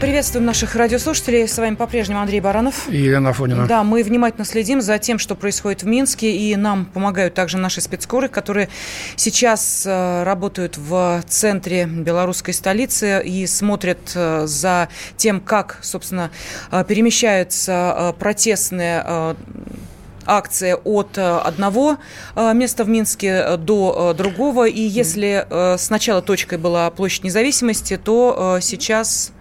Приветствуем наших радиослушателей. С вами по-прежнему Андрей Баранов. И Елена Афонина. Да, мы внимательно следим за тем, что происходит в Минске. И нам помогают также наши спецскоры, которые сейчас э, работают в центре белорусской столицы и смотрят э, за тем, как, собственно, э, перемещаются протестные акция от одного места в Минске до другого. И если сначала точкой была площадь независимости, то сейчас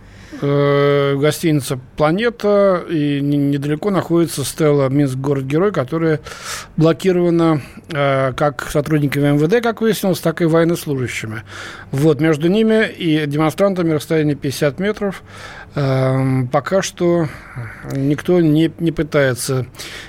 э, гостиница «Планета», и недалеко находится стела «Минск. Город-герой», которая блокирована э, как сотрудниками МВД, как выяснилось, так и военнослужащими. Вот, между ними и демонстрантами расстояние 50 метров. Эм, пока что никто не, не пытается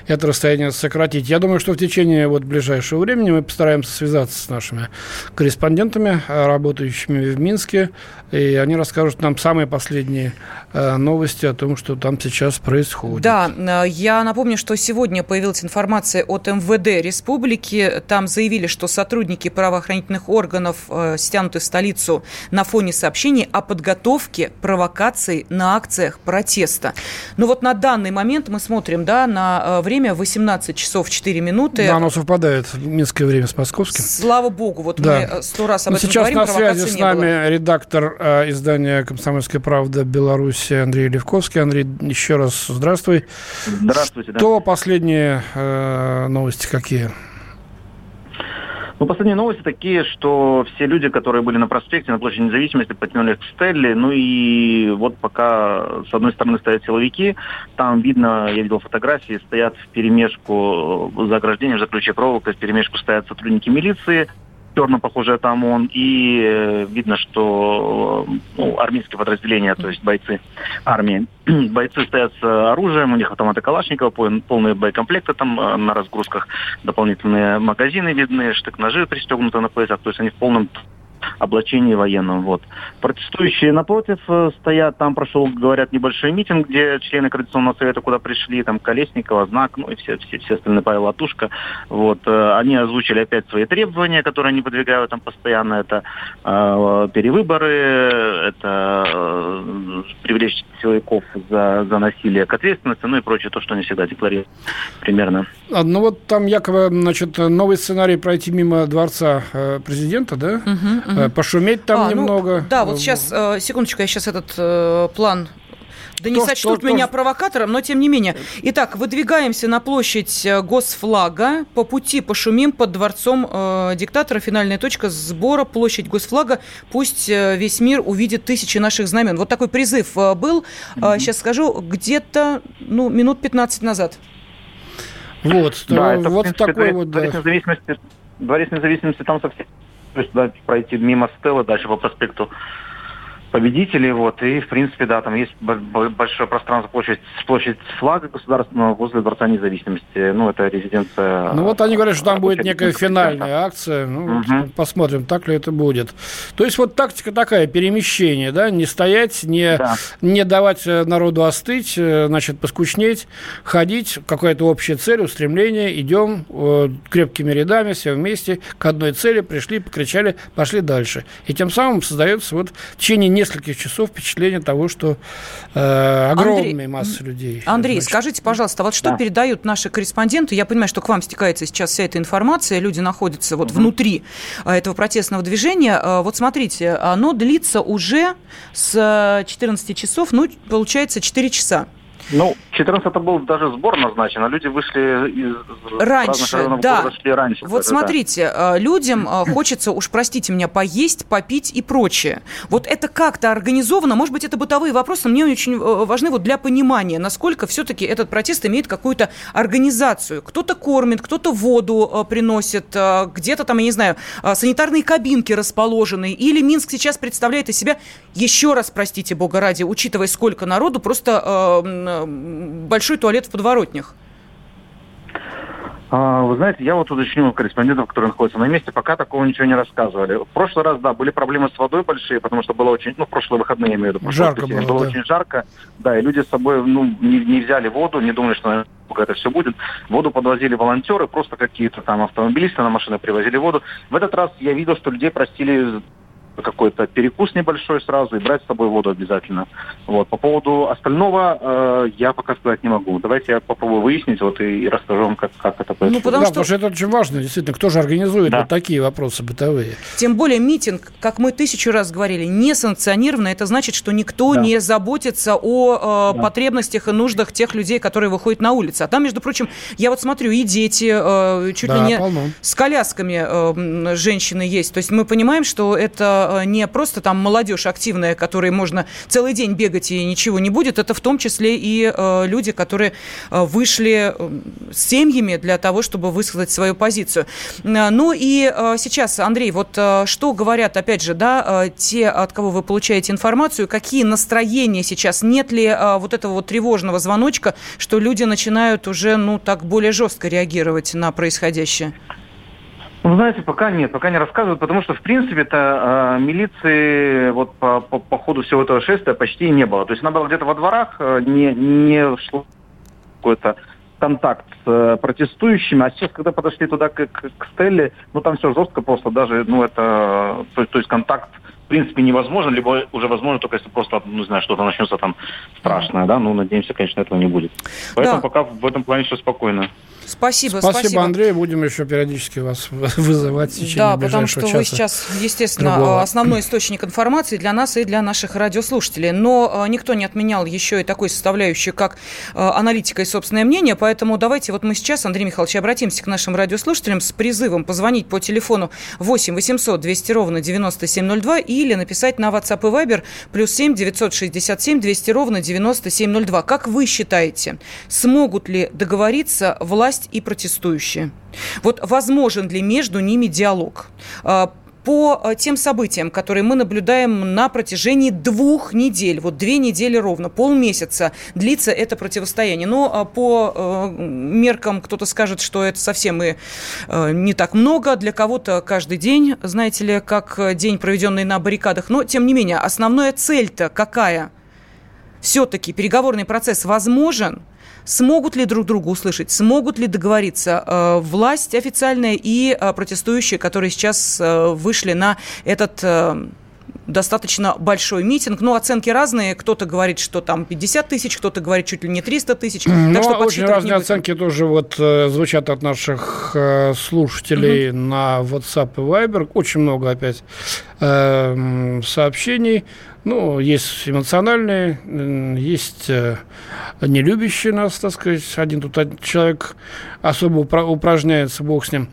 это расстояние сократить. Я думаю, что в течение вот ближайшего времени мы постараемся связаться с нашими корреспондентами, э, работающими в Минске, и они расскажут нам самые последние э, новости о том, что там сейчас происходит. Да, э, я напомню, что сегодня появилась информация от МВД республики. Там заявили, что сотрудники правоохранительных органов стянуты в столицу на фоне сообщений о подготовке провокаций на акциях протеста. Ну вот на данный момент мы смотрим, да, на э, время 18 часов 4 минуты. Да, оно совпадает, минское время с московским. Слава богу, вот да. мы э, сто раз об Но этом сейчас говорим, на связи с нами было. редактор э, издания «Комсомольская правда» Беларуси Андрей Левковский. Андрей, еще раз здравствуй. Здравствуйте. Что да. последние э, новости какие? Ну, последние новости такие, что все люди, которые были на проспекте, на площади независимости, потянули к Стелле. Ну и вот пока с одной стороны стоят силовики, там видно, я видел фотографии, стоят в перемешку за ограждением, за ключей проволокой, в перемешку стоят сотрудники милиции, черно похожие это ОМОН, и э, видно, что ну, армейские подразделения, то есть бойцы армии, бойцы стоят с оружием, у них автоматы Калашникова, полные боекомплекты там э, на разгрузках, дополнительные магазины видны, штык-ножи пристегнуты на поясах, то есть они в полном облачении военном. Вот. Протестующие напротив э, стоят, там прошел, говорят, небольшой митинг, где члены Координационного совета куда пришли, там Колесникова, Знак, ну и все, все, все остальные, Павел Латушка. Вот. Э, они озвучили опять свои требования, которые они выдвигают там постоянно. Это э, перевыборы, это э, привлечь силовиков за, за насилие к ответственности, ну и прочее, то, что они всегда декларируют примерно. А, ну вот там якобы, значит, новый сценарий пройти мимо дворца э, президента, да? Угу, угу. Пошуметь там а, ну, немного. Ну, да, вот сейчас, э, секундочку, я сейчас этот э, план да не сочтут что, меня что... провокатором, но тем не менее. Итак, выдвигаемся на площадь Госфлага. По пути пошумим под дворцом э, диктатора. Финальная точка сбора, площадь Госфлага. Пусть э, весь мир увидит тысячи наших знамен. Вот такой призыв э, был. Mm-hmm. Сейчас скажу, где-то ну, минут 15 назад. Вот, да, это, вот принципе, такой вот... Да. Независимости, дворец независимости там совсем то есть да, пройти мимо Стелла дальше по проспекту победителей. Вот, и, в принципе, да, там есть большое пространство, площадь, площадь флага государственного возле Дворца независимости. Ну, это резиденция... Ну, вот они говорят, что там будет некая финальная акция. Ну, угу. посмотрим, так ли это будет. То есть, вот тактика такая, перемещение, да, не стоять, не, да. не давать э, народу остыть, э, значит, поскучнеть, ходить, какая-то общая цель, устремление, идем э, крепкими рядами, все вместе, к одной цели, пришли, покричали, пошли дальше. И тем самым создается вот в течение нескольких часов впечатление того, что э, огромная Андрей, масса людей. Андрей, значит, скажите, пожалуйста, вот что да. передают наши корреспонденты? Я понимаю, что к вам стекается сейчас вся эта информация, люди находятся вот угу. внутри э, этого протестного движения. Э, вот смотрите, оно длится уже с 14 часов, ну, получается, 4 часа. Ну, 14 это был даже сбор назначен, а люди вышли из раньше, да. города, шли раньше. Вот смотрите, да. Э, людям э, хочется, уж простите меня, поесть, попить и прочее. Вот это как-то организовано, может быть, это бытовые вопросы, но мне очень э, важны вот для понимания, насколько все-таки этот протест имеет какую-то организацию. Кто-то кормит, кто-то воду приносит, где-то там, я не знаю, санитарные кабинки расположены, или Минск сейчас представляет из себя, еще раз, простите бога ради, учитывая, сколько народу, просто большой туалет в подворотнях? А, вы знаете, я вот уточню корреспондентов, которые находятся на месте, пока такого ничего не рассказывали. В прошлый раз, да, были проблемы с водой большие, потому что было очень, ну, в прошлые выходные, я имею в виду. Жарко было, было да. очень жарко, да, и люди с собой, ну, не, не взяли воду, не думали, что это все будет. Воду подвозили волонтеры, просто какие-то там автомобилисты на машины привозили воду. В этот раз я видел, что людей просили какой-то перекус небольшой сразу и брать с собой воду обязательно. Вот. По поводу остального э, я пока сказать не могу. Давайте я попробую выяснить вот и, и расскажу вам, как, как это происходит. Ну, потому, да, что... потому что это очень важно, действительно. Кто же организует да. вот такие вопросы бытовые? Тем более митинг, как мы тысячу раз говорили, не санкционированно. Это значит, что никто да. не заботится о э, да. потребностях и нуждах тех людей, которые выходят на улицы. А там, между прочим, я вот смотрю, и дети, э, чуть да, ли не полно. с колясками э, женщины есть. То есть мы понимаем, что это Э, не просто там молодежь активная, которой можно целый день бегать и ничего не будет, это в том числе и э, люди, которые э, вышли с семьями для того, чтобы высказать свою позицию. Ну и сейчас, Андрей, вот что говорят, опять же, да, те, от кого вы получаете информацию, какие настроения сейчас, нет ли вот этого вот тревожного звоночка, что люди начинают уже, ну, так более жестко реагировать на происходящее? Ну, знаете, пока нет, пока не рассказывают, потому что, в принципе-то, э, милиции вот по, по, по ходу всего этого шествия почти не было. То есть она была где-то во дворах, э, не, не шло какой-то контакт с э, протестующими, а сейчас, когда подошли туда к, к, к Стелле, ну там все жестко просто, даже, ну это, то, то есть контакт в принципе невозможен, либо уже возможно только если просто, ну, не знаю, что-то начнется там страшное, да, ну, надеемся, конечно, этого не будет. Поэтому да. пока в этом плане все спокойно. Спасибо, спасибо. Спасибо, Андрей. Будем еще периодически вас вызывать в течение Да, потому что вы сейчас, естественно, другого. основной источник информации для нас и для наших радиослушателей. Но э, никто не отменял еще и такой составляющей, как э, аналитика и собственное мнение. Поэтому давайте вот мы сейчас, Андрей Михайлович, обратимся к нашим радиослушателям с призывом позвонить по телефону 8 800 200 ровно 9702 или написать на WhatsApp и Viber плюс 7 967 200 ровно 9702. Как вы считаете, смогут ли договориться власти власть и протестующие. Вот возможен ли между ними диалог? А, по а, тем событиям, которые мы наблюдаем на протяжении двух недель, вот две недели ровно, полмесяца длится это противостояние. Но а, по э, меркам кто-то скажет, что это совсем и э, не так много, для кого-то каждый день, знаете ли, как день, проведенный на баррикадах. Но, тем не менее, основная цель-то какая? Все-таки переговорный процесс возможен – Смогут ли друг друга услышать? Смогут ли договориться э, власть официальная и э, протестующие, которые сейчас э, вышли на этот э, достаточно большой митинг. Ну, оценки разные. Кто-то говорит, что там 50 тысяч, кто-то говорит чуть ли не 300 тысяч. Ну, так что очень разные оценки тоже вот э, звучат от наших э, слушателей угу. на WhatsApp и Viber. Очень много опять э, сообщений. Ну, есть эмоциональные, есть э, не любящие нас, так сказать. Один тут человек особо упражняется, бог с ним.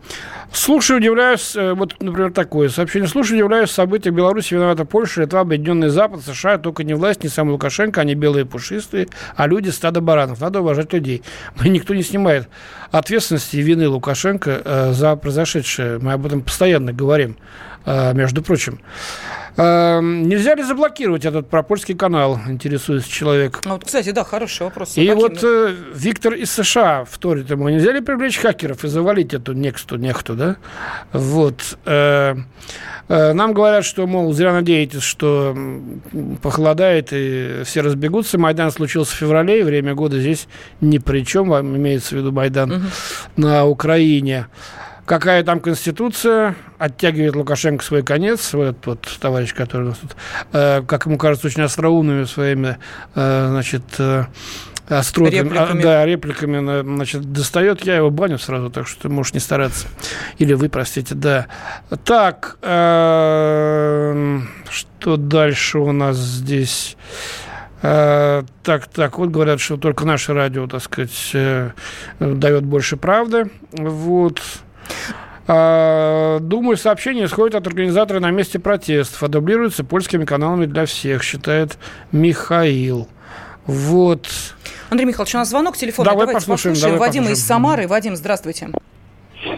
Слушаю, удивляюсь, э, вот, например, такое сообщение. Слушаю, удивляюсь, события в Беларуси виновата Польша, Литва, Объединенный Запад, США, только не власть, не сам Лукашенко, они белые пушистые, а люди стадо баранов. Надо уважать людей. Мы никто не снимает ответственности и вины Лукашенко э, за произошедшее. Мы об этом постоянно говорим, между прочим. Эм, нельзя ли заблокировать этот пропольский канал, интересуется человек. Ну, вот, кстати, да, хороший вопрос. И вот э, Виктор из США вторит ему, нельзя ли привлечь хакеров и завалить эту нексту, нехту, да? Вот. Э, э, нам говорят, что, мол, зря надеетесь, что похолодает и все разбегутся. Майдан случился в феврале, и время года здесь ни при чем, вам имеется в виду Майдан угу. на Украине какая там конституция, оттягивает Лукашенко свой конец, вот этот вот товарищ, который у нас тут, э, как ему кажется, очень остроумными своими, э, значит, э, остротами, репликами. А, да, репликами, значит, достает, я его баню сразу, так что ты можешь не стараться. Или вы, простите, да. Так, э, что дальше у нас здесь? Э, так, так, вот говорят, что только наше радио, так сказать, э, дает больше правды. Вот. А, думаю, сообщение исходит от организатора на месте протестов, а дублируется польскими каналами для всех, считает Михаил. Вот. Андрей Михайлович, у нас звонок телефонный. Давай Давайте послушаем. послушаем. Давай Вадим послушаем. из Самары. Вадим, здравствуйте.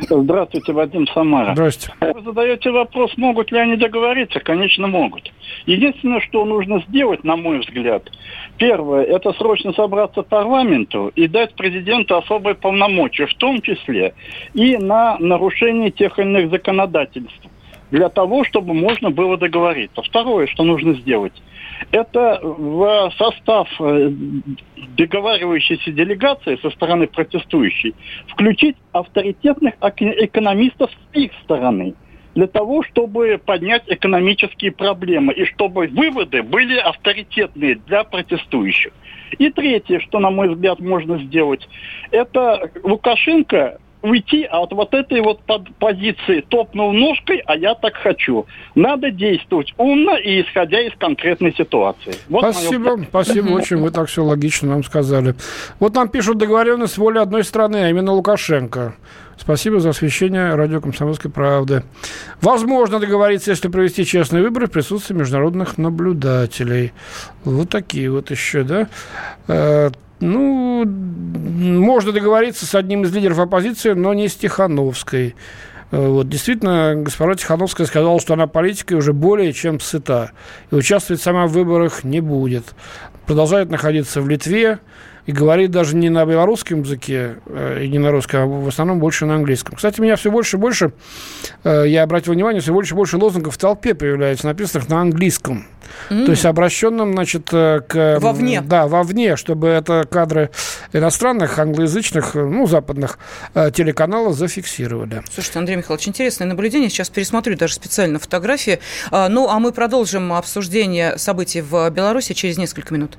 Здравствуйте, Вадим Самара. Здравствуйте. Вы задаете вопрос, могут ли они договориться? Конечно, могут. Единственное, что нужно сделать, на мой взгляд, первое, это срочно собраться парламенту и дать президенту особые полномочия, в том числе и на нарушение тех или иных законодательств, для того, чтобы можно было договориться. Второе, что нужно сделать – это в состав э, договаривающейся делегации со стороны протестующей включить авторитетных экономистов с их стороны для того, чтобы поднять экономические проблемы и чтобы выводы были авторитетные для протестующих. И третье, что, на мой взгляд, можно сделать, это Лукашенко уйти от вот этой вот позиции топнул ножкой, а я так хочу. Надо действовать умно и исходя из конкретной ситуации. Вот спасибо, мое... спасибо очень, вы так все логично нам сказали. Вот нам пишут договоренность воли одной страны, а именно Лукашенко. Спасибо за освещение радио «Комсомольской правды». Возможно договориться, если провести честные выборы в присутствии международных наблюдателей. Вот такие вот еще, да? Ну, можно договориться с одним из лидеров оппозиции, но не с Тихановской. Э, вот, действительно, госпожа Тихановская сказала, что она политикой уже более чем сыта. И участвовать сама в выборах не будет. Продолжает находиться в Литве, и говорит даже не на белорусском языке э, и не на русском, а в основном больше на английском. Кстати, меня все больше и больше, э, я обратил внимание, все больше и больше лозунгов в толпе появляется, написанных на английском. Mm. То есть обращенным, значит, э, к... Вовне. Да, вовне, чтобы это кадры иностранных, англоязычных, ну, западных телеканалов зафиксировали. Слушайте, Андрей Михайлович, интересное наблюдение. Сейчас пересмотрю даже специально фотографии. Ну, а мы продолжим обсуждение событий в Беларуси через несколько минут.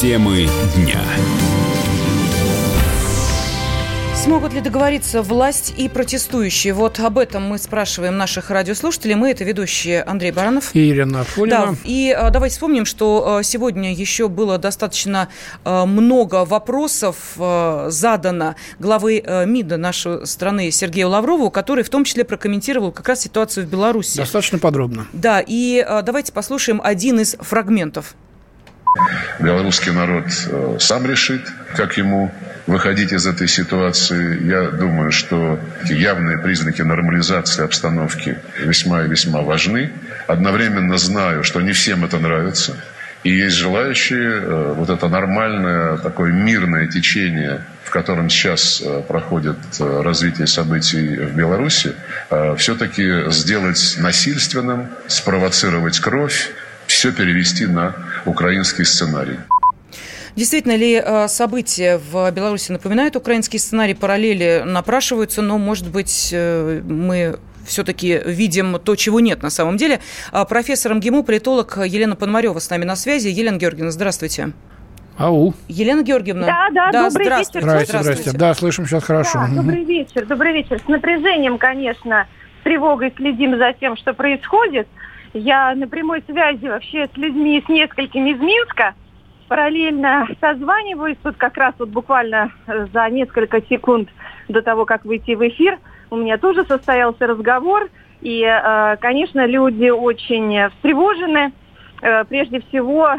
Темы дня. Смогут ли договориться власть и протестующие? Вот об этом мы спрашиваем наших радиослушателей. Мы это ведущие Андрей Баранов. И Ирина Афонина. Да, и а, давайте вспомним, что а, сегодня еще было достаточно а, много вопросов а, задано главы а, МИДа нашей страны Сергею Лаврову, который в том числе прокомментировал как раз ситуацию в Беларуси. Достаточно подробно. Да, и а, давайте послушаем один из фрагментов. Белорусский народ э, сам решит, как ему выходить из этой ситуации. Я думаю, что явные признаки нормализации обстановки весьма и весьма важны. Одновременно знаю, что не всем это нравится. И есть желающие э, вот это нормальное, такое мирное течение, в котором сейчас э, проходит развитие событий в Беларуси, все-таки сделать насильственным, спровоцировать кровь, все перевести на украинский сценарий. Действительно ли э, события в Беларуси напоминают украинский сценарий? Параллели напрашиваются, но, может быть, э, мы все-таки видим то, чего нет на самом деле. А профессор МГИМО, политолог Елена Пономарева с нами на связи. Елена Георгиевна, здравствуйте. Ау. Елена Георгиевна. Да, да, да добрый здравствуйте. вечер. Здравствуйте, здравствуйте. Да, слышим сейчас хорошо. Да, добрый вечер, добрый вечер. С напряжением, конечно, с тревогой следим за тем, что происходит. Я на прямой связи вообще с людьми, с несколькими из Минска. Параллельно созваниваюсь. Тут как раз вот буквально э, за несколько секунд до того, как выйти в эфир, у меня тоже состоялся разговор. И, э, конечно, люди очень встревожены. Э, прежде всего,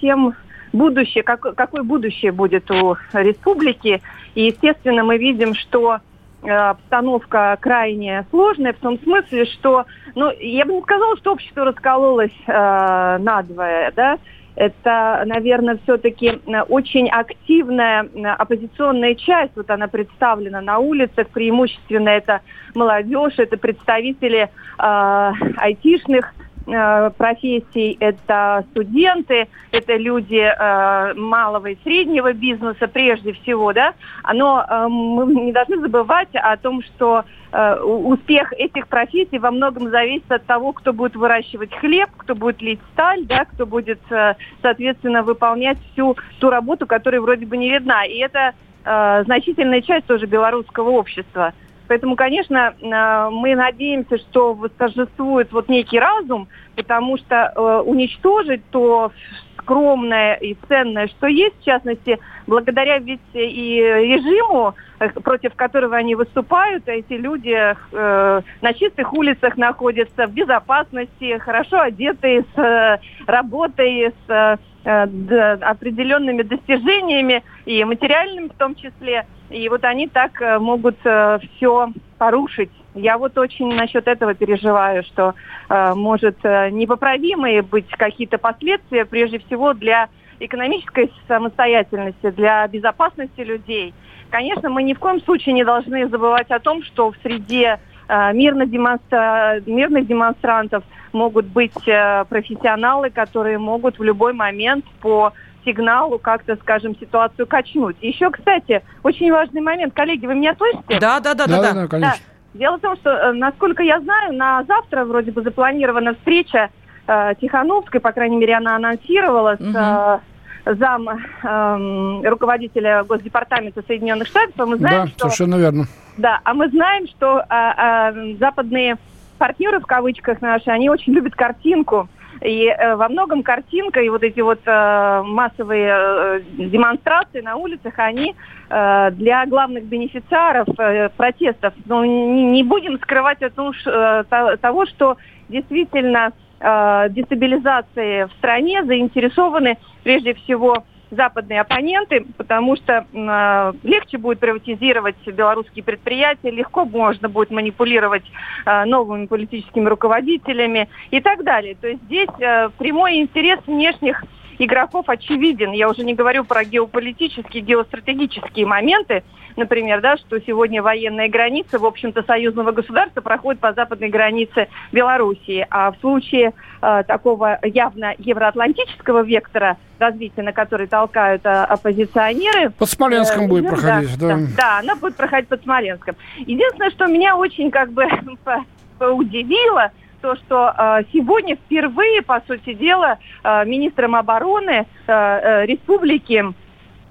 тем будущее, как, какое будущее будет у республики. И, естественно, мы видим, что обстановка крайне сложная в том смысле, что, ну, я бы не сказала, что общество раскололось э, надвое, да, это, наверное, все-таки э, очень активная э, оппозиционная часть, вот она представлена на улицах, преимущественно это молодежь, это представители э, айтишных Э, профессий это студенты, это люди э, малого и среднего бизнеса прежде всего, да, но э, мы не должны забывать о том, что э, успех этих профессий во многом зависит от того, кто будет выращивать хлеб, кто будет лить сталь, да, кто будет, э, соответственно, выполнять всю ту работу, которая вроде бы не видна. И это э, значительная часть тоже белорусского общества. Поэтому, конечно, э, мы надеемся, что восторжествует вот некий разум, потому что э, уничтожить то скромное и ценное, что есть, в частности, благодаря ведь и режиму, э, против которого они выступают, эти люди э, на чистых улицах находятся в безопасности, хорошо одетые, с э, работой, с определенными достижениями и материальными в том числе. И вот они так э, могут э, все порушить. Я вот очень насчет этого переживаю, что э, может э, непоправимые быть какие-то последствия, прежде всего для экономической самостоятельности, для безопасности людей. Конечно, мы ни в коем случае не должны забывать о том, что в среде э, мирных, демонстра... мирных демонстрантов могут быть э, профессионалы, которые могут в любой момент по сигналу как-то, скажем, ситуацию качнуть. Еще, кстати, очень важный момент. Коллеги, вы меня слышите? Да, да, да, да, да, да, конечно. Да. Дело в том, что, э, насколько я знаю, на завтра вроде бы запланирована встреча э, Тихановской, по крайней мере, она анонсировала с э, зам э, руководителя Госдепартамента Соединенных Штатов. А мы знаем, да, что, совершенно верно. Да, а мы знаем, что э, э, западные партнеры в кавычках наши, они очень любят картинку. И э, во многом картинка и вот эти вот э, массовые э, демонстрации на улицах, они э, для главных бенефициаров э, протестов. Но не, не будем скрывать от э, того, что действительно э, дестабилизации в стране заинтересованы прежде всего западные оппоненты, потому что э, легче будет приватизировать белорусские предприятия, легко можно будет манипулировать э, новыми политическими руководителями и так далее. То есть здесь э, прямой интерес внешних игроков очевиден. Я уже не говорю про геополитические, геостратегические моменты, например, да, что сегодня военная граница, в общем-то, союзного государства проходит по западной границе Белоруссии. А в случае э, такого явно евроатлантического вектора развития, на который толкают э, оппозиционеры... Под Смоленском э, будет да, проходить, да. Да, да, она будет проходить под Смоленском. Единственное, что меня очень как бы удивило, то, что э, сегодня впервые, по сути дела, э, министром обороны э, э, республики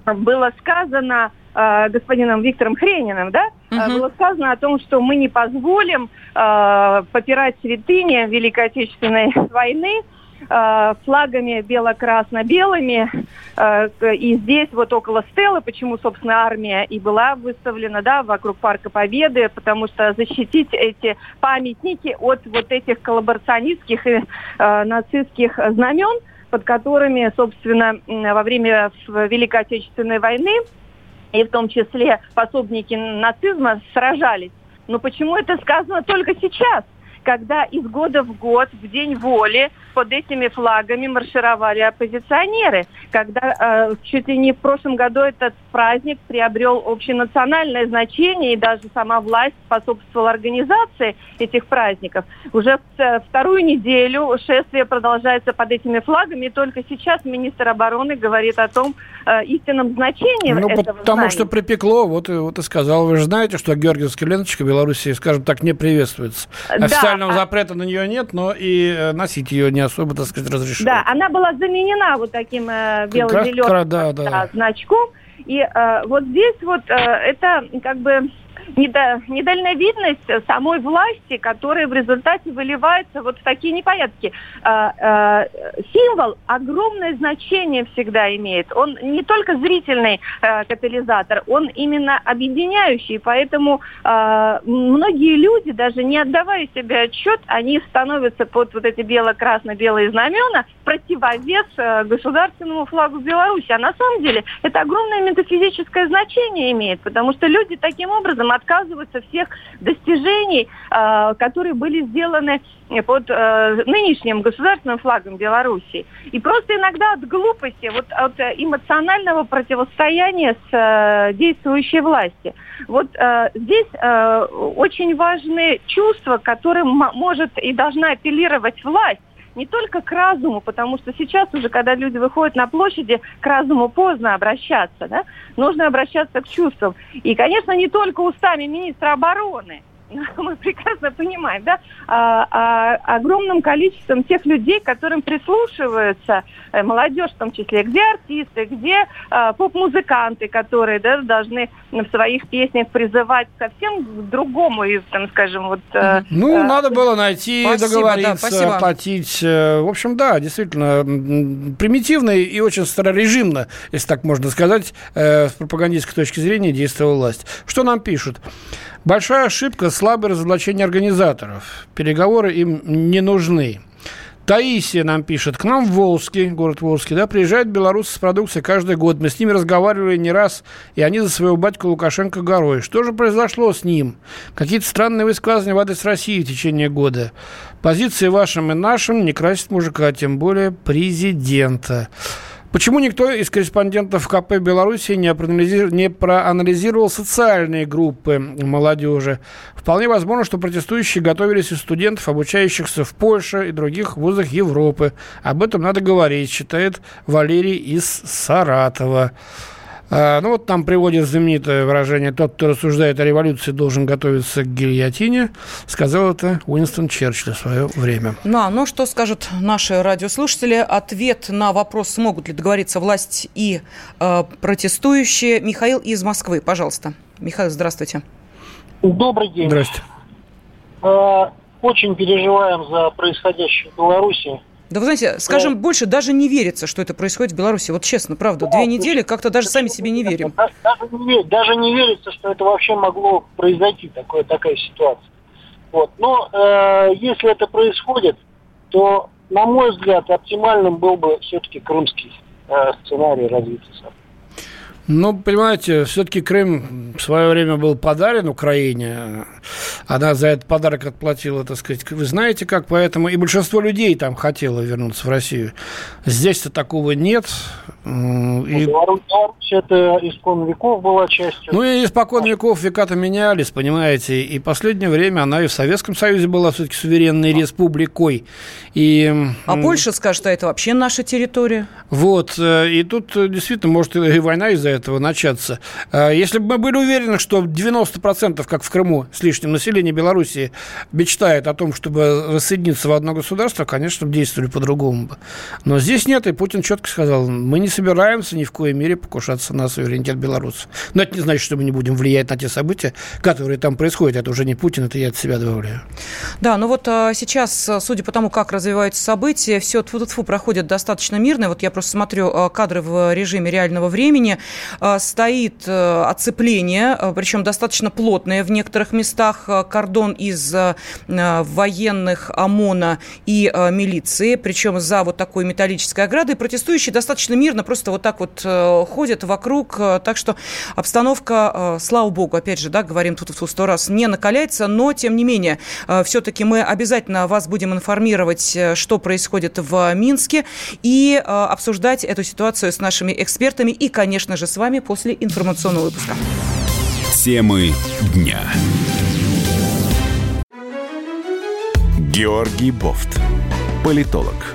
было сказано э, господином Виктором Хрениным, да, угу. было сказано о том, что мы не позволим э, попирать святыни Великой Отечественной войны, флагами бело-красно-белыми. Э, и здесь вот около Стелы, почему, собственно, армия и была выставлена, да, вокруг Парка Победы, потому что защитить эти памятники от вот этих коллаборационистских и э, нацистских знамен, под которыми, собственно, во время Великой Отечественной войны и в том числе пособники нацизма сражались. Но почему это сказано только сейчас? Когда из года в год, в День воли, под этими флагами маршировали оппозиционеры. Когда э, чуть ли не в прошлом году этот праздник приобрел общенациональное значение, и даже сама власть способствовала организации этих праздников. Уже э, вторую неделю шествие продолжается под этими флагами, и только сейчас министр обороны говорит о том э, истинном значении ну, этого потому знания. что припекло, вот, вот и сказал. Вы же знаете, что Георгиевская ленточка в Беларуси, скажем так, не приветствуется. Да, Официального а... запрета на нее нет, но и э, носить ее не особо, так сказать, разрешено. Да, она была заменена вот таким э, бело-зеленым да, да. Да, значком. И э, вот здесь вот э, это как бы недо, недальновидность самой власти, которая в результате выливается вот в такие непорядки. Э, э, символ огромное значение всегда имеет. Он не только зрительный э, катализатор, он именно объединяющий. Поэтому э, многие люди, даже не отдавая себе отчет, они становятся под вот эти бело-красно-белые знамена противовес э, государственному флагу Беларуси. А на самом деле это огромное метафизическое значение имеет, потому что люди таким образом отказываются всех достижений, э, которые были сделаны под э, нынешним государственным флагом Беларуси. И просто иногда от глупости, вот от эмоционального противостояния с действующей властью. Вот здесь очень важны чувства, которым может и должна апеллировать власть не только к разуму, потому что сейчас уже, когда люди выходят на площади, к разуму поздно обращаться, да? нужно обращаться к чувствам. И, конечно, не только устами министра обороны, мы прекрасно понимаем, да, а, а, огромным количеством тех людей, которым прислушиваются э, молодежь в том числе, где артисты, где а, поп-музыканты, которые да, должны в своих песнях призывать совсем к другому, и, там, скажем, вот... Э, ну, а, надо было найти, спасибо, договориться, да, платить. В общем, да, действительно, примитивно и очень старорежимно, если так можно сказать, с пропагандистской точки зрения действовала власть. Что нам пишут? Большая ошибка – слабое разоблачение организаторов. Переговоры им не нужны. Таисия нам пишет, к нам в Волжский, город Волжский, да, приезжают белорусы с продукцией каждый год. Мы с ними разговаривали не раз, и они за своего батьку Лукашенко горой. Что же произошло с ним? Какие-то странные высказывания в адрес России в течение года. Позиции вашим и нашим не красит мужика, тем более президента. Почему никто из корреспондентов КП Беларуси не, проанализировал, не проанализировал социальные группы молодежи? Вполне возможно, что протестующие готовились из студентов, обучающихся в Польше и других вузах Европы. Об этом надо говорить, считает Валерий из Саратова. А, ну вот там приводит знаменитое выражение «тот, кто рассуждает о революции, должен готовиться к гильотине», сказал это Уинстон Черчилль в свое время. Ну, а ну что скажут наши радиослушатели? Ответ на вопрос, смогут ли договориться власть и э, протестующие. Михаил из Москвы, пожалуйста. Михаил, здравствуйте. Добрый день. Здравствуйте. Э, очень переживаем за происходящее в Беларуси. Да вы знаете, скажем да. больше, даже не верится, что это происходит в Беларуси. Вот честно, правда, да, две недели как-то даже сами себе не верим. Даже не, даже не верится, что это вообще могло произойти, такое, такая ситуация. Вот. Но э, если это происходит, то, на мой взгляд, оптимальным был бы все-таки крымский э, сценарий развития событий. Ну, понимаете, все-таки Крым в свое время был подарен Украине. Она за этот подарок отплатила, так сказать, вы знаете как, поэтому и большинство людей там хотело вернуться в Россию. Здесь-то такого нет. Ну, и... Беларусь это испокон веков была частью. Ну, и испокон веков века-то менялись, понимаете. И последнее время она и в Советском Союзе была все-таки суверенной республикой. И... А Польша скажет, что это вообще наша территория. Вот. Э, и тут э, действительно может и война из-за этого начаться. Э, если бы мы были уверены, что 90%, как в Крыму, с лишним населения Беларуси мечтает о том, чтобы воссоединиться в одно государство, конечно, действовали по-другому бы. Но здесь нет, и Путин четко сказал, мы не собираемся ни в коей мере покушаться на суверенитет белорусов. Но это не значит, что мы не будем влиять на те события, которые там происходят. Это уже не Путин, это я от себя добавляю. Да, ну вот а, сейчас, судя по тому, как развиваются события, все тфу -тфу проходит достаточно мирно. Вот я просто смотрю а, кадры в режиме реального времени. А, стоит а, оцепление, а, причем достаточно плотное в некоторых местах. А, кордон из а, военных ОМОНа и а, милиции, причем за вот такой металлической оградой. Протестующие достаточно мирно мирно просто вот так вот э, ходят вокруг. Э, так что обстановка, э, слава богу, опять же, да, говорим тут в сто раз, не накаляется, но, тем не менее, все-таки мы обязательно вас будем информировать, что происходит в Минске, и обсуждать эту ситуацию с нашими экспертами и, конечно же, с вами после информационного выпуска. Темы дня. Георгий Бофт. Политолог,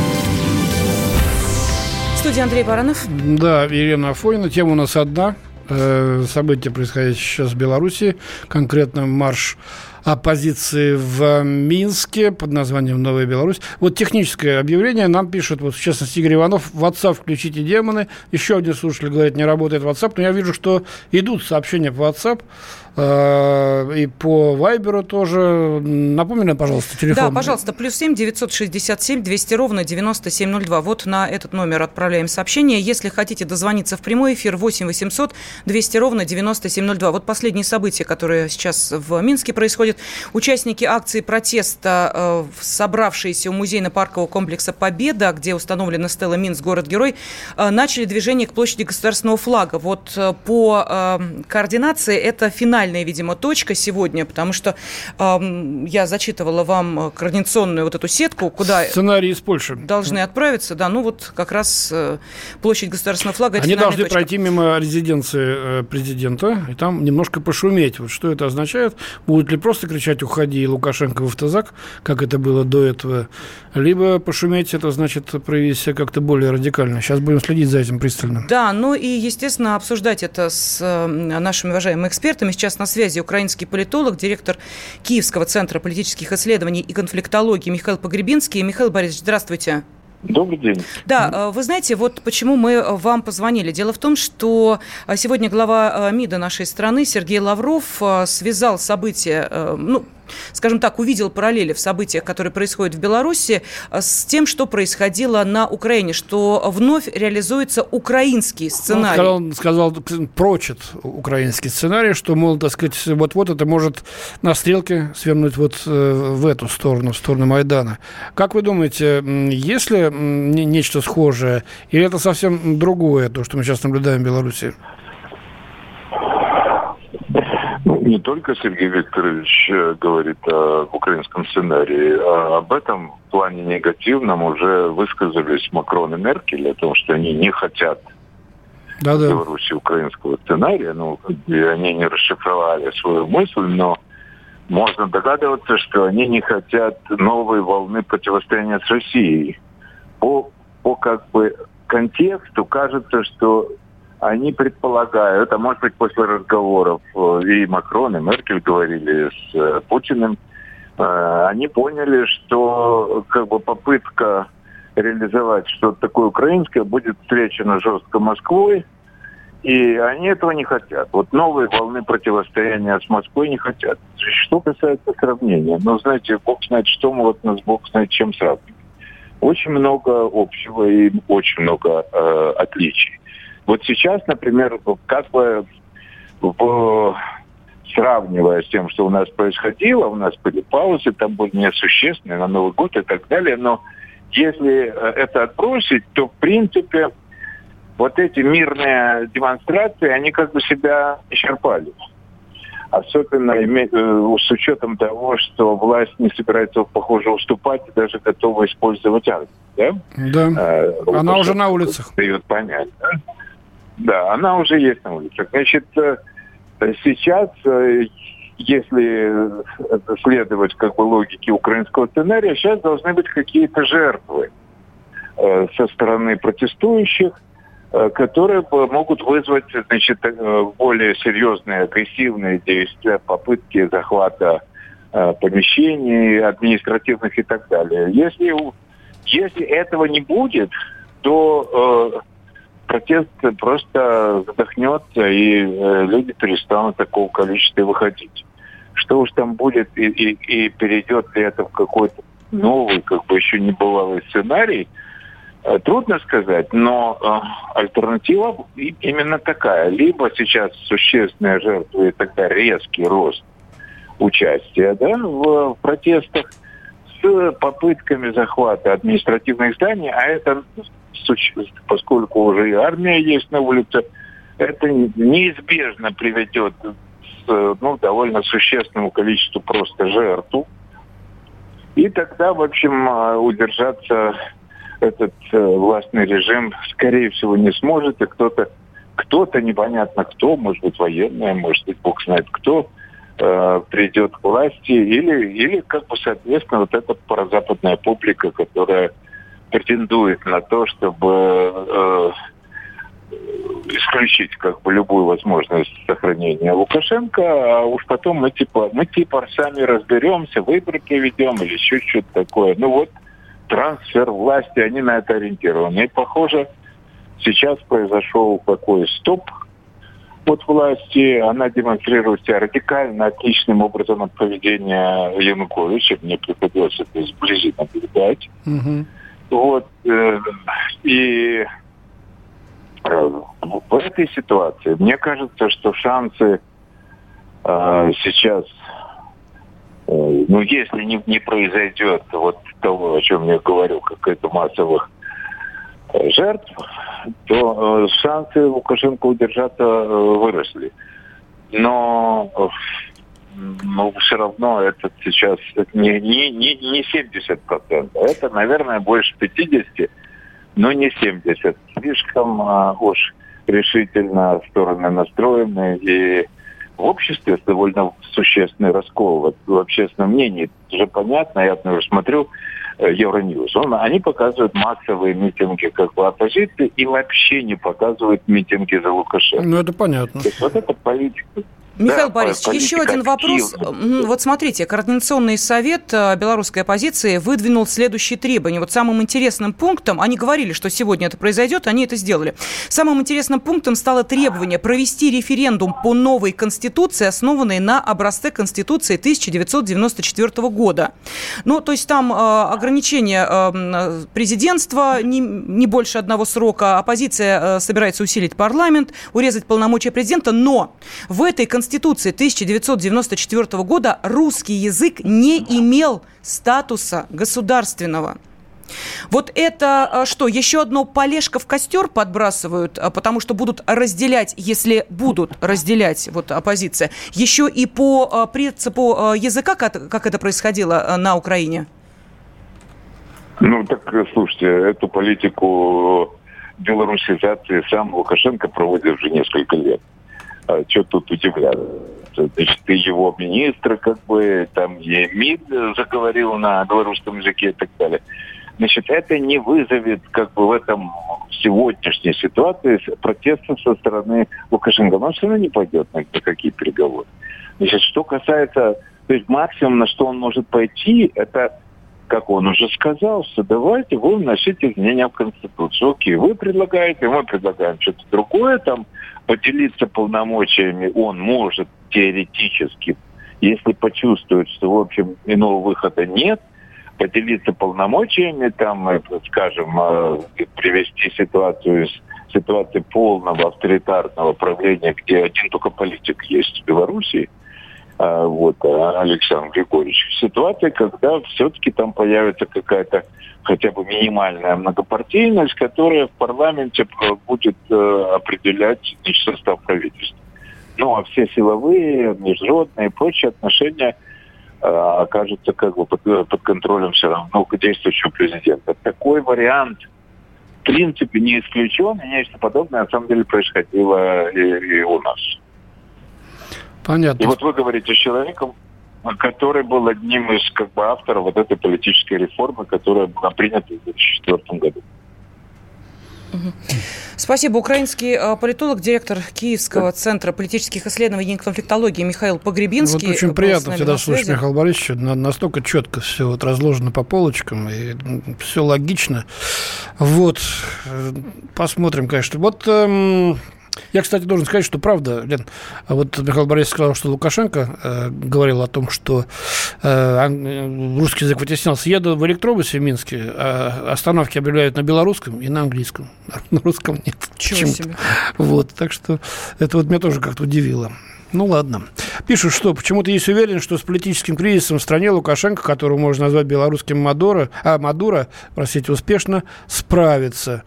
студии Андрей Баранов. Да, Ирина Афонина. Тема у нас одна. Э, события, происходящие сейчас в Беларуси. Конкретно марш оппозиции в Минске под названием «Новая Беларусь». Вот техническое объявление нам пишет, вот в частности, Игорь Иванов, WhatsApp включите демоны. Еще один слушатель говорит, не работает WhatsApp, но я вижу, что идут сообщения по WhatsApp. Э, и по Вайберу тоже. Напомню, пожалуйста, телефон. Да, пожалуйста, плюс семь девятьсот шестьдесят семь двести ровно девяносто семь ноль два. Вот на этот номер отправляем сообщение. Если хотите дозвониться в прямой эфир, восемь восемьсот двести ровно девяносто семь ноль два. Вот последние события, которые сейчас в Минске происходят. Участники акции протеста, собравшиеся у музейно-паркового комплекса «Победа», где установлена стела Минск, город-герой, начали движение к площади государственного флага. Вот по координации это финальная, видимо, точка сегодня, потому что я зачитывала вам координационную вот эту сетку, куда... Сценарий из Польши. Должны отправиться, да, ну вот как раз площадь государственного флага. Они должны точка. пройти мимо резиденции президента и там немножко пошуметь. Вот что это означает? Будут ли просто кричать «Уходи, Лукашенко в автозак», как это было до этого, либо пошуметь, это значит проявить себя как-то более радикально. Сейчас будем следить за этим пристально. Да, ну и, естественно, обсуждать это с нашими уважаемыми экспертами. Сейчас на связи украинский политолог, директор Киевского центра политических исследований и конфликтологии Михаил Погребинский. Михаил Борисович, здравствуйте. Добрый день. Да, э, вы знаете, вот почему мы э, вам позвонили. Дело в том, что э, сегодня глава МИДа нашей страны Сергей Лавров связал события, ну, скажем так, увидел параллели в событиях, которые происходят в Беларуси, э, с тем, что происходило на Украине, что вновь реализуется украинский сценарий. Он сказал, сказал прочит украинский сценарий, что, мол, так сказать, вот-вот это может на стрелке свернуть вот э, в эту сторону, в сторону Майдана. Как вы думаете, есть ли нечто схожее, или это совсем другое, то, что мы сейчас наблюдаем в Беларуси? Не только Сергей Викторович э, говорит о украинском сценарии, а об этом в плане негативном уже высказались Макрон и Меркель о том, что они не хотят да -да. Беларуси украинского сценария. Ну, и они не расшифровали свою мысль, но можно догадываться, что они не хотят новой волны противостояния с Россией. По, по как бы контексту кажется, что они предполагают, а может быть после разговоров э, и Макрон, и Меркель говорили с э, Путиным, э, они поняли, что как бы попытка реализовать что-то такое украинское будет встречена жестко Москвой, и они этого не хотят. Вот новые волны противостояния с Москвой не хотят. Что касается сравнения, ну, знаете, Бог знает, что мы вот нас Бог знает, чем сравнивать. Очень много общего и очень много э, отличий. Вот сейчас, например, как бы в, сравнивая с тем, что у нас происходило, у нас были паузы, там были несущественные на Новый год и так далее, но если э, это отбросить, то в принципе вот эти мирные демонстрации, они как бы себя исчерпали. Особенно э, с учетом того, что власть не собирается, похоже, уступать и даже готова использовать армию. Да, да. А, она уже на улицах. Дает понять. Да? Да, она уже есть на улицах. Значит, э, сейчас, э, если следовать как бы логике украинского сценария, сейчас должны быть какие-то жертвы э, со стороны протестующих, которые могут вызвать значит, более серьезные агрессивные действия, попытки захвата помещений административных и так далее. Если, если этого не будет, то протест просто вздохнется, и э, люди перестанут такого количества выходить. Что уж там будет, и, и, и перейдет ли это в какой-то новый, как бы еще не бывалый сценарий, э, трудно сказать, но э, альтернатива именно такая. Либо сейчас существенная жертва и тогда резкий рост участия да, в протестах с попытками захвата административных зданий, а это поскольку уже и армия есть на улице, это неизбежно приведет к ну, довольно существенному количеству просто жертв. И тогда, в общем, а, удержаться этот э, властный режим, скорее всего, не сможет, и кто-то, кто-то непонятно кто, может быть, военные, может быть, бог знает кто, э, придет к власти, или, или как бы, соответственно, вот эта прозападная публика, которая претендует на то, чтобы э, исключить как бы любую возможность сохранения Лукашенко, а уж потом мы типа мы типа сами разберемся, выборы проведем или еще что-то такое. Ну вот трансфер власти, они на это ориентированы. И похоже, сейчас произошел такой стоп от власти. Она демонстрирует себя радикально отличным образом от поведения Януковича. Мне приходилось это сблизи наблюдать. Угу. Вот, э, и э, в этой ситуации мне кажется, что шансы э, сейчас ну, если не, не произойдет вот того, о чем я говорю, какая-то массовых э, жертв, то шансы Лукашенко удержаться выросли. Но но все равно это сейчас не, не, не, не 70%. Это, наверное, больше 50%, но не 70%. Слишком а, уж решительно стороны настроены. И в обществе довольно существенный раскол вот, в общественном мнении. Это же понятно, я уже смотрю э, Евроньюз. Он, они показывают массовые митинги как бы оппозиции и вообще не показывают митинги за Лукашенко. Ну, это понятно. То есть вот эта политика Михаил да, Борисович, еще один вопрос. Вот смотрите, Координационный совет э, белорусской оппозиции выдвинул следующие требования. Вот самым интересным пунктом, они говорили, что сегодня это произойдет, они это сделали. Самым интересным пунктом стало требование провести референдум по новой Конституции, основанной на образце Конституции 1994 года. Ну, то есть там э, ограничение э, президентства, не, не больше одного срока, оппозиция собирается усилить парламент, урезать полномочия президента, но в этой Конституции Конституции 1994 года русский язык не имел статуса государственного. Вот это а, что, еще одно полежка в костер подбрасывают, а, потому что будут разделять, если будут разделять вот оппозиция, еще и по а, принципу языка, как это происходило на Украине? Ну, так, слушайте, эту политику белорусизации сам Лукашенко проводит уже несколько лет а что тут удивляться? Значит, и его министр, как бы, там и МИД заговорил на белорусском языке и так далее. Значит, это не вызовет, как бы, в этом сегодняшней ситуации протеста со стороны Лукашенко. Он все равно не пойдет на какие переговоры. Значит, что касается, то есть максимум, на что он может пойти, это как он уже сказал, что давайте вы вносите изменения в Конституцию. Окей, вы предлагаете, мы предлагаем что-то другое, там поделиться полномочиями он может теоретически, если почувствует, что, в общем, иного выхода нет, поделиться полномочиями, там, э, скажем, э, привести ситуацию из ситуации полного авторитарного правления, где один только политик есть в Беларуси, а, вот, а, Александр Григорьевич, ситуация, когда все-таки там появится какая-то хотя бы минимальная многопартийность, которая в парламенте будет э, определять состав правительства. Ну, а все силовые, международные и прочие отношения э, окажутся как бы под, под контролем все равно действующего президента. Такой вариант в принципе не исключен, и нечто подобное на самом деле происходило и, и у нас. Понятно. И вот вы говорите с человеком, который был одним из как бы авторов вот этой политической реформы, которая была принята в 2004 году. Спасибо. Украинский э, политолог, директор Киевского центра политических исследований и конфликтологии Михаил Погребинский. Вот очень приятно всегда слушать Михаил Борисович. Настолько четко все вот разложено по полочкам, и все логично. Вот. Э, посмотрим, конечно. Вот эм, я, кстати, должен сказать, что правда, Лен, вот Михаил Борисович сказал, что Лукашенко э, говорил о том, что э, русский язык вытеснялся. Еду в электробусе в Минске, а остановки объявляют на белорусском и на английском. На русском нет. Чего себе. Вот, так что это вот меня тоже как-то удивило. Ну ладно. Пишут, что почему-то есть уверен, что с политическим кризисом в стране Лукашенко, которого можно назвать белорусским Мадуро, а, Мадуро, простите, успешно справится.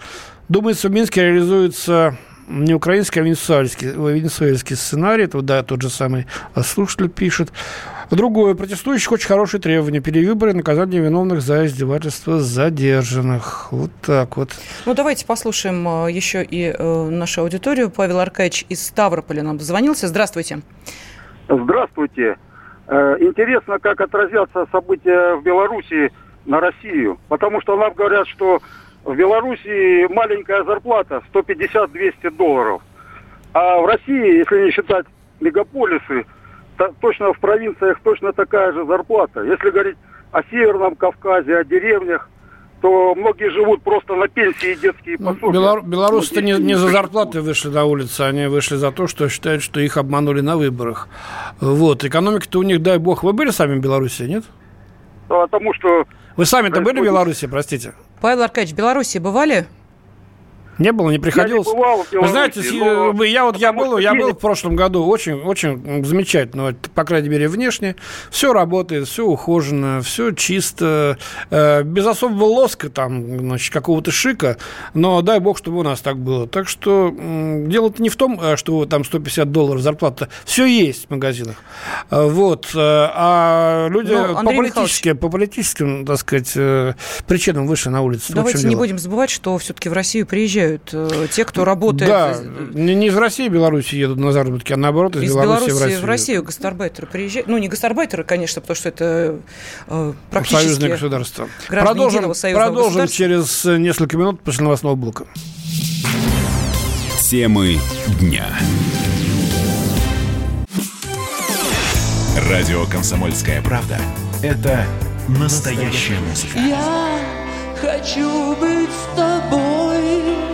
Думается, в Минске реализуется не украинский, а венесуэльский, венесуэльский сценарий. Это, да, тот же самый слушатель пишет. Другое. Протестующих очень хорошие требования. Перевыборы и наказание виновных за издевательство задержанных. Вот так вот. Ну, давайте послушаем э, еще и э, нашу аудиторию. Павел Аркадьевич из Ставрополя нам дозвонился. Здравствуйте. Здравствуйте. Э, интересно, как отразятся события в Беларуси на Россию. Потому что нам говорят, что в Беларуси маленькая зарплата 150-200 долларов. А в России, если не считать мегаполисы, то, точно в провинциях точно такая же зарплата. Если говорить о Северном Кавказе, о деревнях, то многие живут просто на пенсии и детские ну, пособия. Белор... Белорусы-то не, не за зарплаты вышли на улицу, они вышли за то, что считают, что их обманули на выборах. Вот. Экономика-то у них, дай бог, вы были сами в Беларуси, нет? Потому что... Вы сами-то были в Беларуси, простите? Павел Аркадьевич, в Беларуси бывали? Не было, не приходилось. Я не бывал в Вы знаете, но... я вот я был, я был в прошлом году, очень, очень замечательно, по крайней мере внешне, все работает, все ухожено, все чисто, э, без особого лоска там, значит, какого-то шика, но дай бог, чтобы у нас так было. Так что э, дело-то не в том, э, что там 150 долларов зарплата, все есть в магазинах, э, вот, э, а люди но, по политическим, по политическим, так сказать, э, причинам вышли на улицу. Давайте не будем забывать, что все-таки в Россию приезжают приезжают э, те, кто работает... Да, не, не из России, Беларуси едут на заработки, а наоборот из, из Беларуси, Беларуси в Россию. в Россию гастарбайтеры приезжают. Ну, не гастарбайтеры, конечно, потому что это э, практически... Союзное государство. Продолжим, продолжим через несколько минут после новостного блока. Темы дня. Радио «Комсомольская правда» — это настоящая музыка. Я хочу быть с тобой.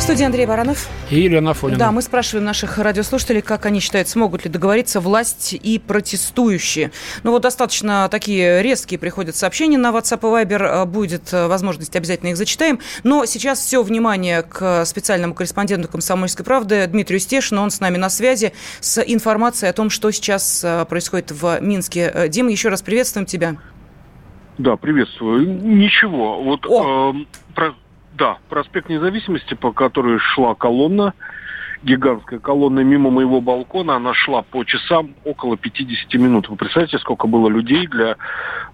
студии Андрей Баранов. И Елена Афонина. Да, мы спрашиваем наших радиослушателей, как они считают, смогут ли договориться власть и протестующие. Ну вот достаточно такие резкие приходят сообщения на WhatsApp и Viber. А, будет э, возможность, обязательно их зачитаем. Но сейчас все внимание к специальному корреспонденту «Комсомольской правды» Дмитрию Стешину. Он с нами на связи с информацией о том, что сейчас э, происходит в Минске. Э, Дим, еще раз приветствуем тебя. Да, приветствую. Ничего. Вот э, про да, проспект Независимости, по которой шла колонна, гигантская колонна мимо моего балкона, она шла по часам около 50 минут. Вы представляете, сколько было людей для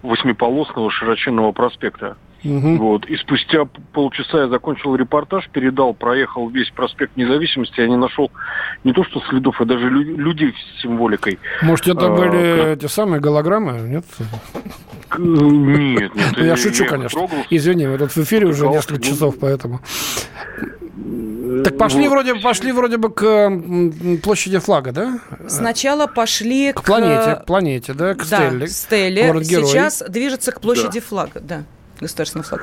восьмиполосного широченного проспекта? Угу. Вот. И спустя полчаса я закончил репортаж, передал, проехал весь проспект Независимости, я не нашел не то что следов, а даже лю- людей с символикой. Может, это а, были как... те самые голограммы, нет? Нет, нет. Я шучу, конечно. Извини, мы тут в эфире уже несколько часов, поэтому... Так пошли вроде, пошли вроде бы к площади флага, да? Сначала пошли к... К планете, к планете, да, к да, Стелле. Стелле. Сейчас движется к площади да. флага, да государственный флаг?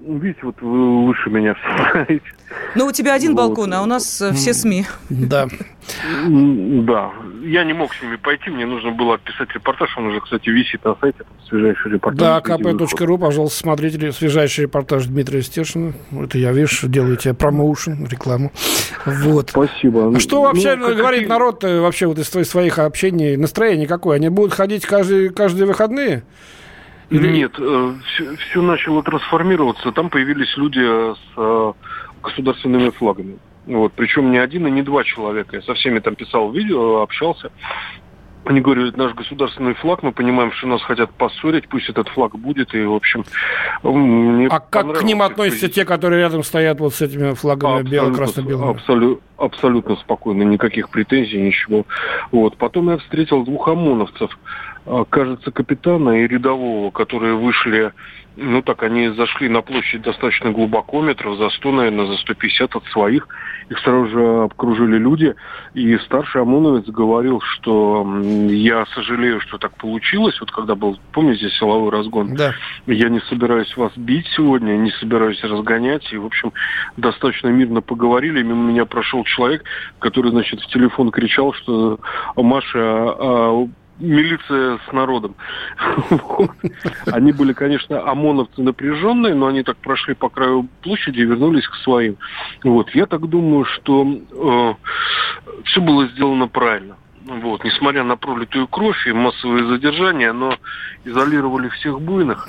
Видите, вот вы выше меня все знаете. Ну, у тебя один вот. балкон, а у нас э, все СМИ. Да. Да. Я не мог с ними пойти, мне нужно было писать репортаж, он уже, кстати, висит на сайте, свежайший репортаж. Да, kp.ru, пожалуйста, смотрите свежайший репортаж Дмитрия Стешина. Это я, видишь, делаю тебе промоушен, рекламу. Вот. Спасибо. А что вообще ну, говорит какие... народ э, вообще вот из своих общений? Настроение какое? Они будут ходить каждые, каждые выходные? Или... Нет, э, все, все начало трансформироваться. Там появились люди с э, государственными флагами. Вот, причем не один и не два человека. Я со всеми там писал видео, общался. Они говорят, наш государственный флаг, мы понимаем, что нас хотят поссорить, пусть этот флаг будет, и, в общем... а как к ним относятся те, которые рядом стоят вот с этими флагами бело-красно-белыми? Абсолютно, абсолютно спокойно, никаких претензий, ничего. Вот. Потом я встретил двух ОМОНовцев, кажется, капитана и рядового, которые вышли, ну так, они зашли на площадь достаточно глубоко, метров за 100, наверное, за 150 от своих. Их сразу же обкружили люди. И старший ОМОНовец говорил, что я сожалею, что так получилось. Вот когда был, помните, силовой разгон? Да. Я не собираюсь вас бить сегодня, не собираюсь разгонять. И, в общем, достаточно мирно поговорили. Мимо меня прошел человек, который, значит, в телефон кричал, что Маша, а, милиция с народом. Они были, конечно, ОМОНовцы напряженные, но они так прошли по краю площади и вернулись к своим. Вот. Я так думаю, что э, все было сделано правильно. Вот. Несмотря на пролитую кровь и массовые задержания, но изолировали всех буйных.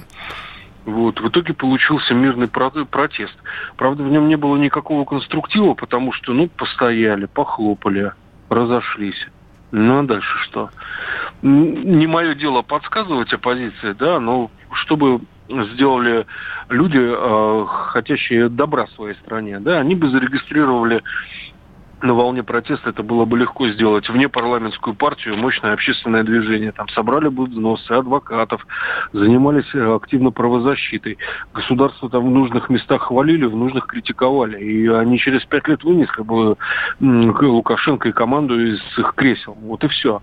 Вот. В итоге получился мирный протест. Правда, в нем не было никакого конструктива, потому что, ну, постояли, похлопали, разошлись. Ну, а дальше что? Не мое дело подсказывать оппозиции, да, но чтобы сделали люди, э, хотящие добра своей стране, да, они бы зарегистрировали на волне протеста это было бы легко сделать. Вне парламентскую партию, мощное общественное движение. Там собрали бы взносы адвокатов, занимались э, активно правозащитой. Государство там в нужных местах хвалили, в нужных критиковали. И они через пять лет вынесли бы Лукашенко и команду из их кресел. Вот и все.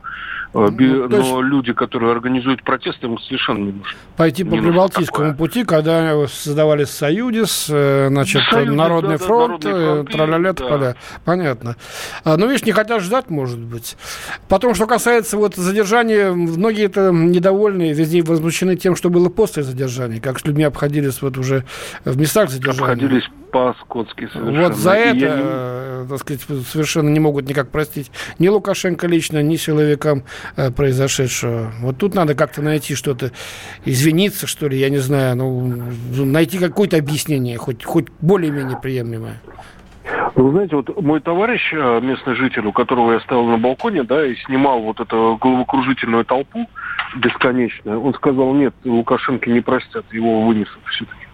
Э, Ну, Но люди, которые организуют протесты, им совершенно не нужны. Пойти по Не нужно Прибалтийскому пути, когда создавались союзис, э, значит, Союзис, Народный да, да, фронт, народные э, фронты, траля да. Понятно. А, Ну, видишь, не хотят ждать, может быть. Потом, что касается вот задержания, многие это недовольны, везде возмущены тем, что было после задержания, как с людьми обходились вот уже в местах задержания. Обходились по-скотски совершенно. Вот за это, я не- э, так сказать, совершенно не могут никак простить ни Лукашенко лично, ни силовикам э, произошедшего. Вот тут надо как-то найти что-то, извиниться, что ли, я не знаю, ну, найти какое-то объяснение, хоть, хоть более-менее приемлемое. Вы знаете, вот мой товарищ, э, местный житель, у которого я стоял на балконе, да, и снимал вот эту головокружительную толпу бесконечную, он сказал, нет, Лукашенко не простят, его вынесут все-таки.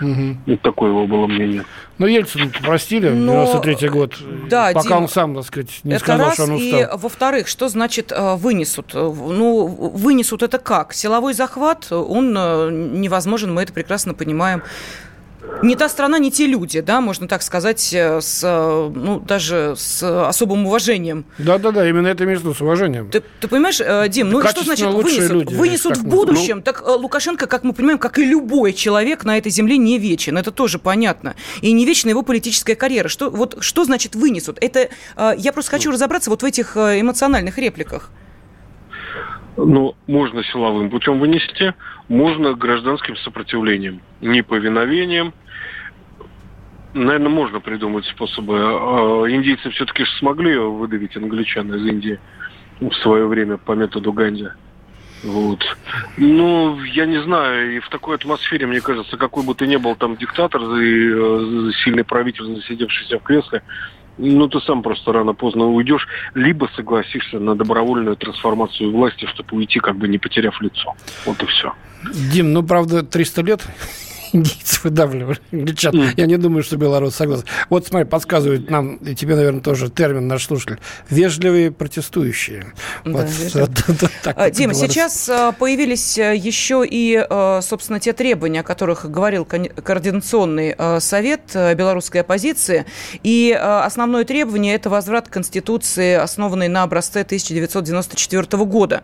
Мгм. Вот такое его было мнение. Ну, Ельцин простили, Но- 93-й год, Да, пока Дим, он сам, так сказать, не это сказал, раз, что он устал. и во-вторых, что значит э, вынесут? Э, Ну, вынесут это как? Силовой захват, он э, невозможен, мы это прекрасно понимаем. Не та страна, не те люди, да, можно так сказать, э, с, э, ну, даже с особым уважением. Да-да-да, именно это между с уважением. Ты, ты понимаешь, э, Дим, ну и что значит вынесут? люди, вынесут в будущем. Так э, Лукашенко, как мы понимаем, как и любой человек на этой земле, не вечен. Это тоже понятно. И не вечна его политическая карьера. Что, вот, что значит вынесут? Это я просто хочу разобраться вот в этих эмоциональных репликах. Ну, можно силовым путем вынести, можно гражданским сопротивлением, неповиновением. Наверное, можно придумать способы. А Индийцы все-таки смогли выдавить англичан из Индии в свое время по методу Ганди. Вот. Ну, я не знаю, и в такой атмосфере, мне кажется, какой бы ты ни был там диктатор и э, сильный правитель, засидевшийся в кресле, ну, ты сам просто рано-поздно уйдешь, либо согласишься на добровольную трансформацию власти, чтобы уйти, как бы не потеряв лицо. Вот и все. Дим, ну, правда, 300 лет индийцы выдавливали англичан. Я не думаю, что белорус согласен. Вот, смотри, подсказывает нам, и тебе, наверное, тоже термин наш слушатель, вежливые протестующие. Да, Вот, А, вот Дима, белорус. сейчас а, появились а, еще и, а, собственно, те требования, о которых говорил Координационный а, совет белорусской оппозиции. И основное требование – это возврат Конституции, основанной на образце 1994 года.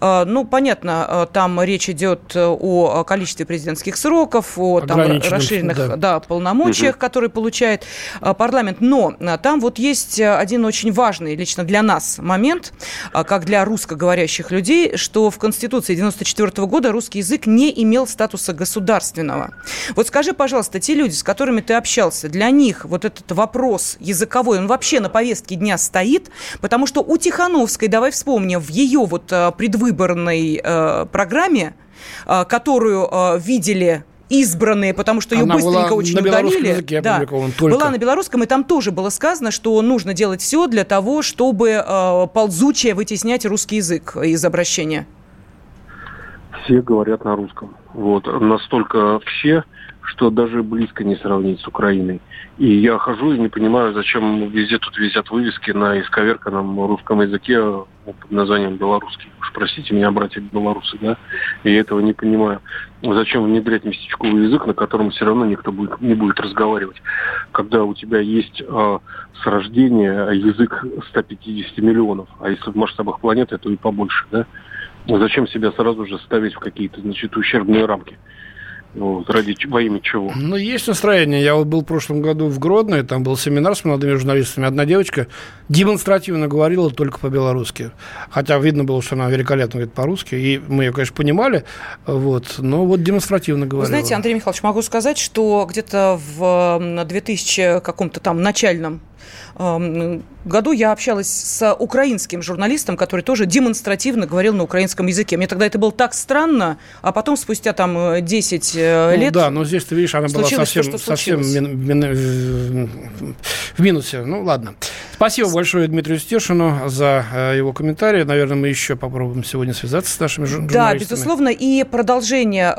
Ну, понятно, там речь идет э, о количестве президентских сроков, о там, расширенных да. да, полномочиях, которые получает а, парламент. Но а, там вот есть а, один очень важный лично для нас момент, как для русскоговорящих людей, что в Конституции 94 года русский язык не имел статуса государственного. Вот скажи, пожалуйста, те люди, с которыми ты общался, для них вот этот вопрос языковой, он вообще на повестке дня стоит, потому что у Тихановской, давай вспомним, в ее вот предвыборной э, программе, которую видели избранные, потому что ее Она была быстренько очень на удалили. языке Да. только. Была на белорусском, и там тоже было сказано, что нужно делать все для того, чтобы э, ползучее вытеснять русский язык из обращения. Все говорят на русском. Вот. Настолько все, что даже близко не сравнить с Украиной. И я хожу и не понимаю, зачем везде тут висят вывески на исковерканном русском языке ну, под названием белорусский. Уж простите меня, братья белорусы, да? Я этого не понимаю. Зачем внедрять местечковый язык, на котором все равно никто будет, не будет разговаривать, когда у тебя есть э, с рождения язык 150 миллионов, а если в масштабах планеты, то и побольше, да? Зачем себя сразу же ставить в какие-то, значит, ущербные рамки? Вот, ради во имя чего? Ну, есть настроение. Я вот был в прошлом году в Гродно, и там был семинар с молодыми журналистами. Одна девочка демонстративно говорила только по-белорусски. Хотя видно было, что она великолепно говорит по-русски. И мы ее, конечно, понимали. Вот, но вот демонстративно Вы говорила. знаете, Андрей Михайлович, могу сказать, что где-то в м, 2000 каком-то там начальном году я общалась с украинским журналистом, который тоже демонстративно говорил на украинском языке. Мне тогда это было так странно, а потом спустя там э, 10 э, Ну лет... да, но здесь, ты видишь, она была случилось то, совсем, совсем мин- мин- в- в минусе. Ну, ладно. Спасибо большое Дмитрию Стешину за э, его комментарий. Наверное, мы еще попробуем сегодня связаться с нашими жур- Да, журналистами. безусловно. И продолжение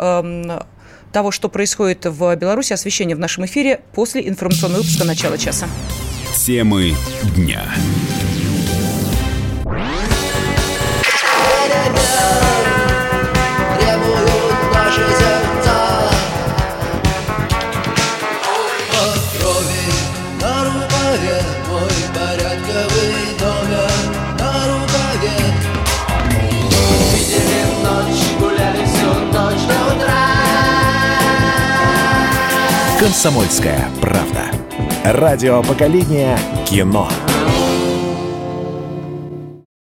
того, что происходит в Беларуси, освещение в нашем эфире после информационного выпуска начала часа. Темы дня. «Комсомольская правда». Радио поколения кино.